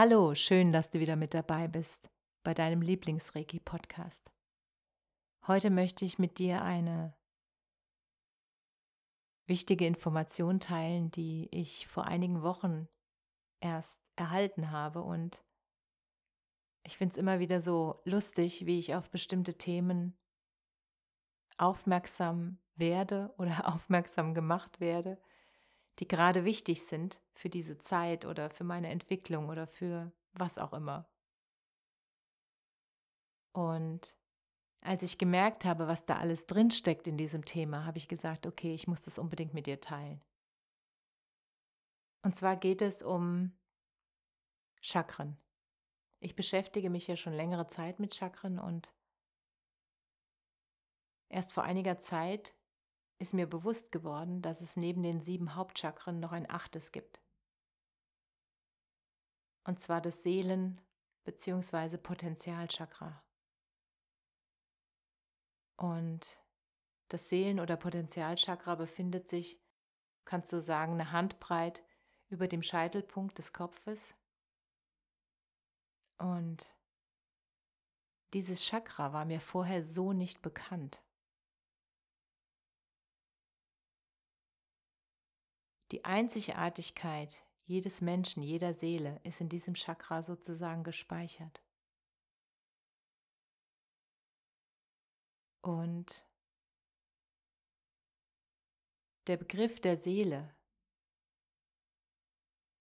Hallo, schön, dass du wieder mit dabei bist bei deinem Lieblingsreiki-Podcast. Heute möchte ich mit dir eine wichtige Information teilen, die ich vor einigen Wochen erst erhalten habe und ich finde es immer wieder so lustig, wie ich auf bestimmte Themen aufmerksam werde oder aufmerksam gemacht werde die gerade wichtig sind für diese Zeit oder für meine Entwicklung oder für was auch immer. Und als ich gemerkt habe, was da alles drinsteckt in diesem Thema, habe ich gesagt, okay, ich muss das unbedingt mit dir teilen. Und zwar geht es um Chakren. Ich beschäftige mich ja schon längere Zeit mit Chakren und erst vor einiger Zeit ist mir bewusst geworden, dass es neben den sieben Hauptchakren noch ein achtes gibt. Und zwar das Seelen- bzw. Potenzialchakra. Und das Seelen- oder Potenzialchakra befindet sich, kannst du sagen, eine Handbreit über dem Scheitelpunkt des Kopfes. Und dieses Chakra war mir vorher so nicht bekannt. Die Einzigartigkeit jedes Menschen, jeder Seele ist in diesem Chakra sozusagen gespeichert. Und der Begriff der Seele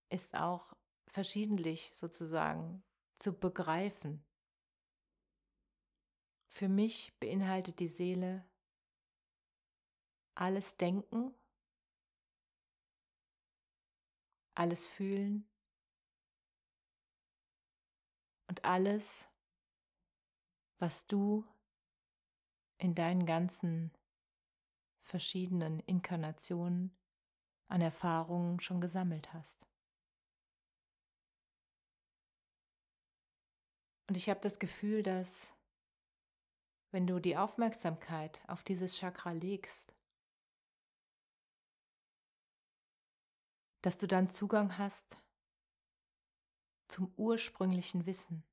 ist auch verschiedentlich sozusagen zu begreifen. Für mich beinhaltet die Seele alles Denken alles fühlen und alles, was du in deinen ganzen verschiedenen Inkarnationen an Erfahrungen schon gesammelt hast. Und ich habe das Gefühl, dass wenn du die Aufmerksamkeit auf dieses Chakra legst, dass du dann Zugang hast zum ursprünglichen Wissen.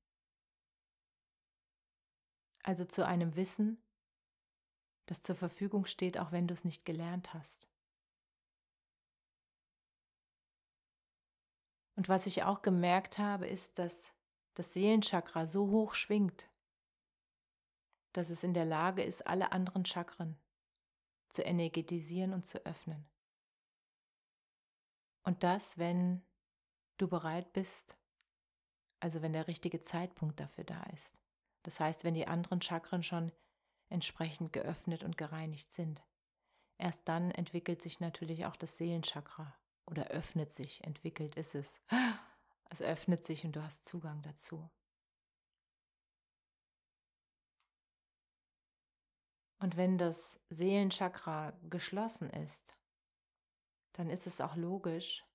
Also zu einem Wissen, das zur Verfügung steht, auch wenn du es nicht gelernt hast. Und was ich auch gemerkt habe, ist, dass das Seelenchakra so hoch schwingt, dass es in der Lage ist, alle anderen Chakren zu energetisieren und zu öffnen. Und das, wenn du bereit bist, also wenn der richtige Zeitpunkt dafür da ist. Das heißt, wenn die anderen Chakren schon entsprechend geöffnet und gereinigt sind. Erst dann entwickelt sich natürlich auch das Seelenchakra oder öffnet sich, entwickelt ist es. Es öffnet sich und du hast Zugang dazu. Und wenn das Seelenchakra geschlossen ist, dann ist es auch logisch,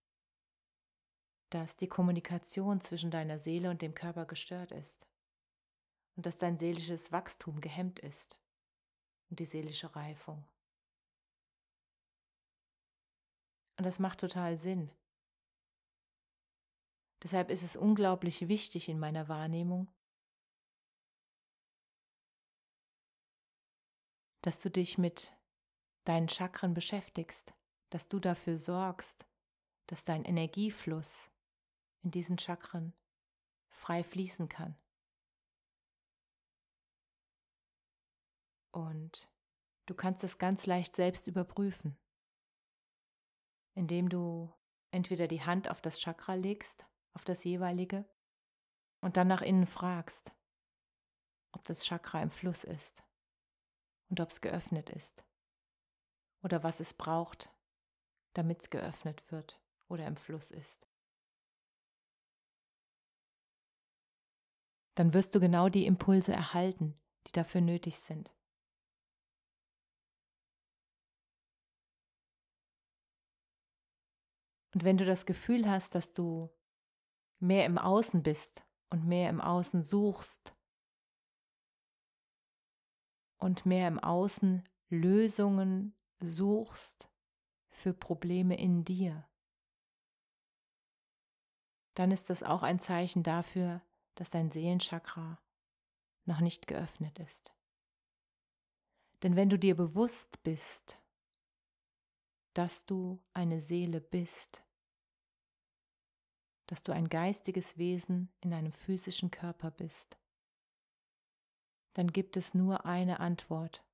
dass die Kommunikation zwischen deiner Seele und dem Körper gestört ist und dass dein seelisches Wachstum gehemmt ist und die seelische Reifung. Und das macht total Sinn. Deshalb ist es unglaublich wichtig in meiner Wahrnehmung, dass du dich mit deinen Chakren beschäftigst, dass du dafür sorgst, dass dein Energiefluss in diesen Chakren frei fließen kann. Und du kannst es ganz leicht selbst überprüfen, indem du entweder die Hand auf das Chakra legst, auf das jeweilige, und dann nach innen fragst, ob das Chakra im Fluss ist und ob es geöffnet ist oder was es braucht, damit es geöffnet wird oder im Fluss ist. Dann wirst du genau die Impulse erhalten, die dafür nötig sind. Und wenn du das Gefühl hast, dass du mehr im Außen bist und mehr im Außen suchst und mehr im Außen Lösungen suchst für Probleme in dir, dann ist das auch ein Zeichen dafür, dass dein Seelenchakra noch nicht geöffnet ist. Denn wenn du dir bewusst bist, dass du eine Seele bist, dass du ein geistiges Wesen in einem physischen Körper bist, dann gibt es nur eine Antwort,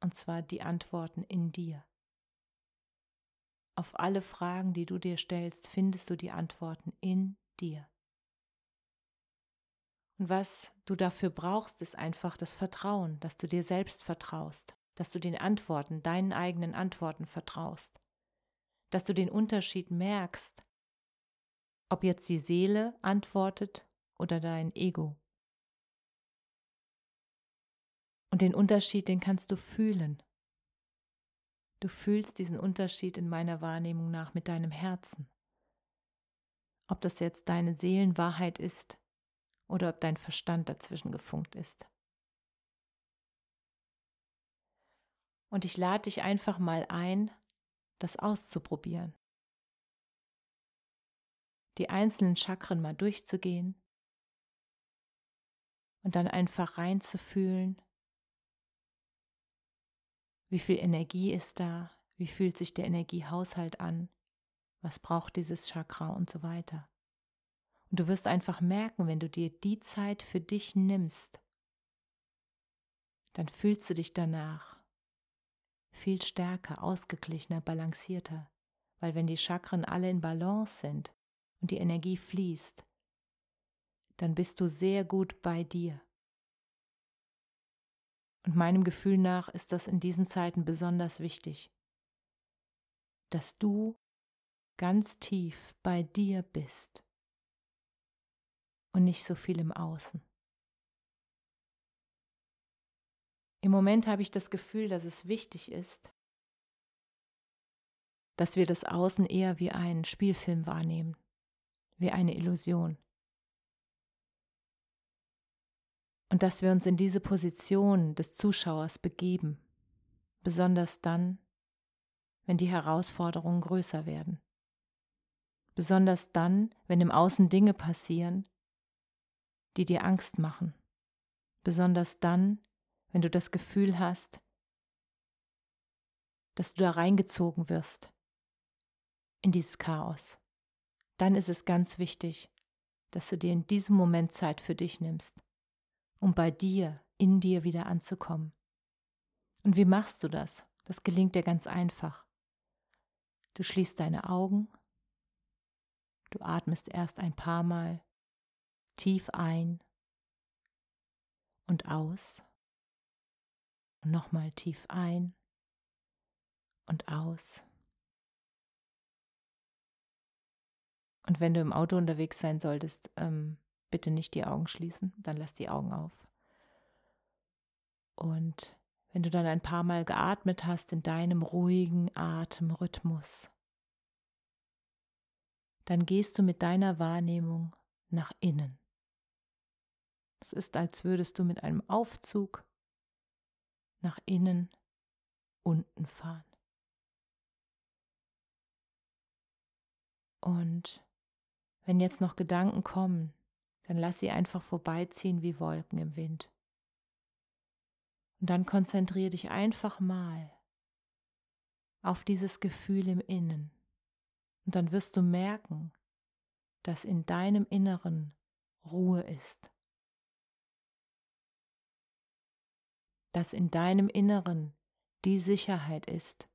und zwar die Antworten in dir. Auf alle Fragen, die du dir stellst, findest du die Antworten in dir. Und was du dafür brauchst, ist einfach das Vertrauen, dass du dir selbst vertraust, dass du den Antworten, deinen eigenen Antworten vertraust, dass du den Unterschied merkst, ob jetzt die Seele antwortet oder dein Ego. Und den Unterschied, den kannst du fühlen. Du fühlst diesen Unterschied in meiner Wahrnehmung nach mit deinem Herzen. Ob das jetzt deine Seelenwahrheit ist oder ob dein Verstand dazwischen gefunkt ist. Und ich lade dich einfach mal ein, das auszuprobieren. Die einzelnen Chakren mal durchzugehen und dann einfach reinzufühlen, wie viel Energie ist da, wie fühlt sich der Energiehaushalt an, was braucht dieses Chakra und so weiter. Und du wirst einfach merken, wenn du dir die Zeit für dich nimmst, dann fühlst du dich danach viel stärker, ausgeglichener, balancierter, weil wenn die Chakren alle in Balance sind und die Energie fließt, dann bist du sehr gut bei dir. Und meinem Gefühl nach ist das in diesen Zeiten besonders wichtig, dass du ganz tief bei dir bist und nicht so viel im Außen. Im Moment habe ich das Gefühl, dass es wichtig ist, dass wir das Außen eher wie einen Spielfilm wahrnehmen, wie eine Illusion. Und dass wir uns in diese Position des Zuschauers begeben, besonders dann, wenn die Herausforderungen größer werden. Besonders dann, wenn im Außen Dinge passieren, die dir Angst machen. Besonders dann, wenn du das Gefühl hast, dass du da reingezogen wirst in dieses Chaos, dann ist es ganz wichtig, dass du dir in diesem Moment Zeit für dich nimmst, um bei dir, in dir wieder anzukommen. Und wie machst du das? Das gelingt dir ganz einfach. Du schließt deine Augen, du atmest erst ein paar Mal tief ein und aus und nochmal tief ein und aus. Und wenn du im Auto unterwegs sein solltest, ähm, bitte nicht die Augen schließen, dann lass die Augen auf. Und wenn du dann ein paar Mal geatmet hast in deinem ruhigen Atemrhythmus, dann gehst du mit deiner Wahrnehmung nach innen. Es ist, als würdest du mit einem Aufzug nach innen unten fahren. Und wenn jetzt noch Gedanken kommen, dann lass sie einfach vorbeiziehen wie Wolken im Wind. Und dann konzentriere dich einfach mal auf dieses Gefühl im Innen. Und dann wirst du merken, dass in deinem Inneren Ruhe ist. dass in deinem Inneren die Sicherheit ist,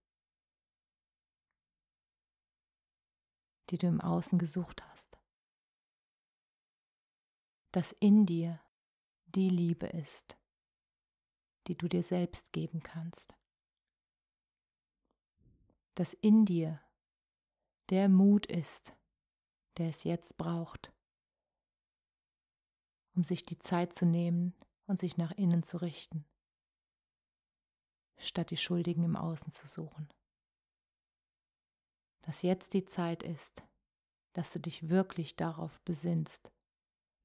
die du im Außen gesucht hast. Dass in dir die Liebe ist, die du dir selbst geben kannst. Dass in dir der Mut ist, der es jetzt braucht, um sich die Zeit zu nehmen und sich nach innen zu richten, statt die Schuldigen im Außen zu suchen. Dass jetzt die Zeit ist, dass du dich wirklich darauf besinnst,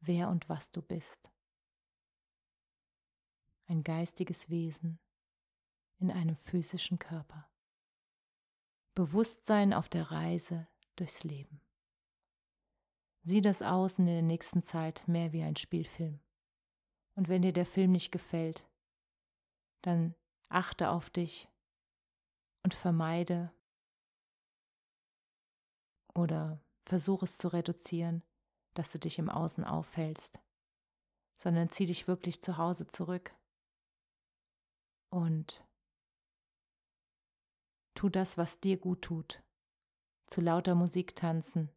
wer und was du bist. Ein geistiges Wesen in einem physischen Körper. Bewusstsein auf der Reise durchs Leben. Sieh das Außen in der nächsten Zeit mehr wie ein Spielfilm. Und wenn dir der Film nicht gefällt, dann achte auf dich und vermeide oder versuche es zu reduzieren, dass du dich im Außen aufhältst, sondern zieh dich wirklich zu Hause zurück und tu das, was dir gut tut. Zu lauter Musik tanzen,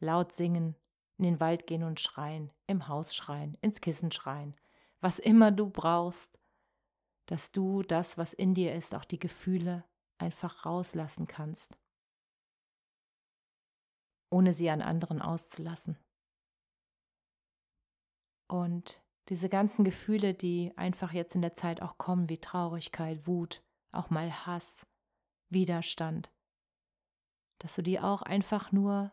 laut singen, in den Wald gehen und schreien, im Haus schreien, ins Kissen schreien, was immer du brauchst, dass du das, was in dir ist, auch die Gefühle einfach rauslassen kannst, ohne sie an anderen auszulassen. Und diese ganzen Gefühle, die einfach jetzt in der Zeit auch kommen, wie Traurigkeit, Wut, auch mal Hass, Widerstand, dass du die auch einfach nur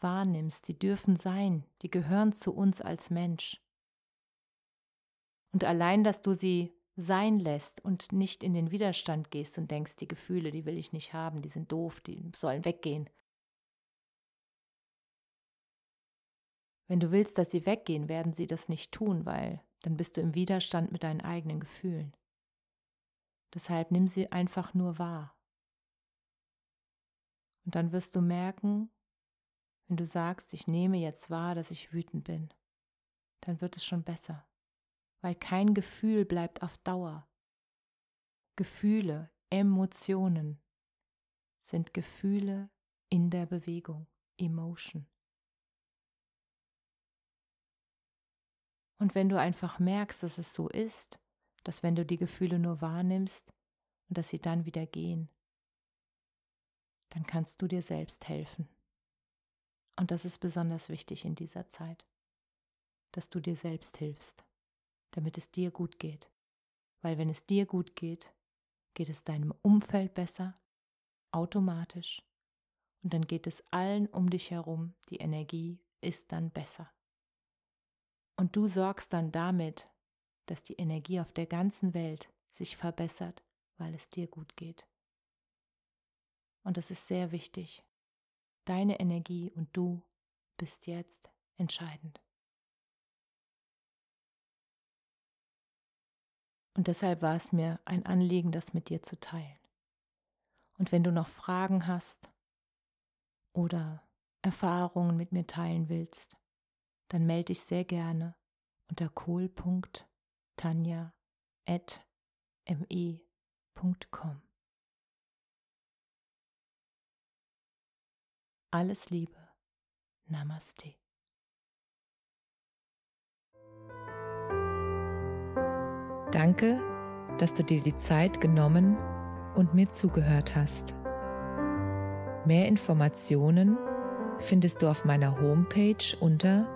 wahrnimmst, die dürfen sein, die gehören zu uns als Mensch. Und allein, dass du sie sein lässt und nicht in den Widerstand gehst und denkst, die Gefühle, die will ich nicht haben, die sind doof, die sollen weggehen. Wenn du willst, dass sie weggehen, werden sie das nicht tun, weil dann bist du im Widerstand mit deinen eigenen Gefühlen. Deshalb nimm sie einfach nur wahr. Und dann wirst du merken, wenn du sagst, ich nehme jetzt wahr, dass ich wütend bin, dann wird es schon besser, weil kein Gefühl bleibt auf Dauer. Gefühle, Emotionen sind Gefühle in der Bewegung, Emotion. Und wenn du einfach merkst, dass es so ist, dass wenn du die Gefühle nur wahrnimmst und dass sie dann wieder gehen, dann kannst du dir selbst helfen. Und das ist besonders wichtig in dieser Zeit, dass du dir selbst hilfst, damit es dir gut geht. Weil wenn es dir gut geht, geht es deinem Umfeld besser, automatisch. Und dann geht es allen um dich herum, die Energie ist dann besser. Und du sorgst dann damit, dass die Energie auf der ganzen Welt sich verbessert, weil es dir gut geht. Und das ist sehr wichtig, Deine Energie und du bist jetzt entscheidend. Und deshalb war es mir ein Anliegen, das mit dir zu teilen. Und wenn du noch Fragen hast oder Erfahrungen mit mir teilen willst, dann melde dich sehr gerne unter kohl.tanja.me.com. Alles Liebe. Namaste. Danke, dass du dir die Zeit genommen und mir zugehört hast. Mehr Informationen findest du auf meiner Homepage unter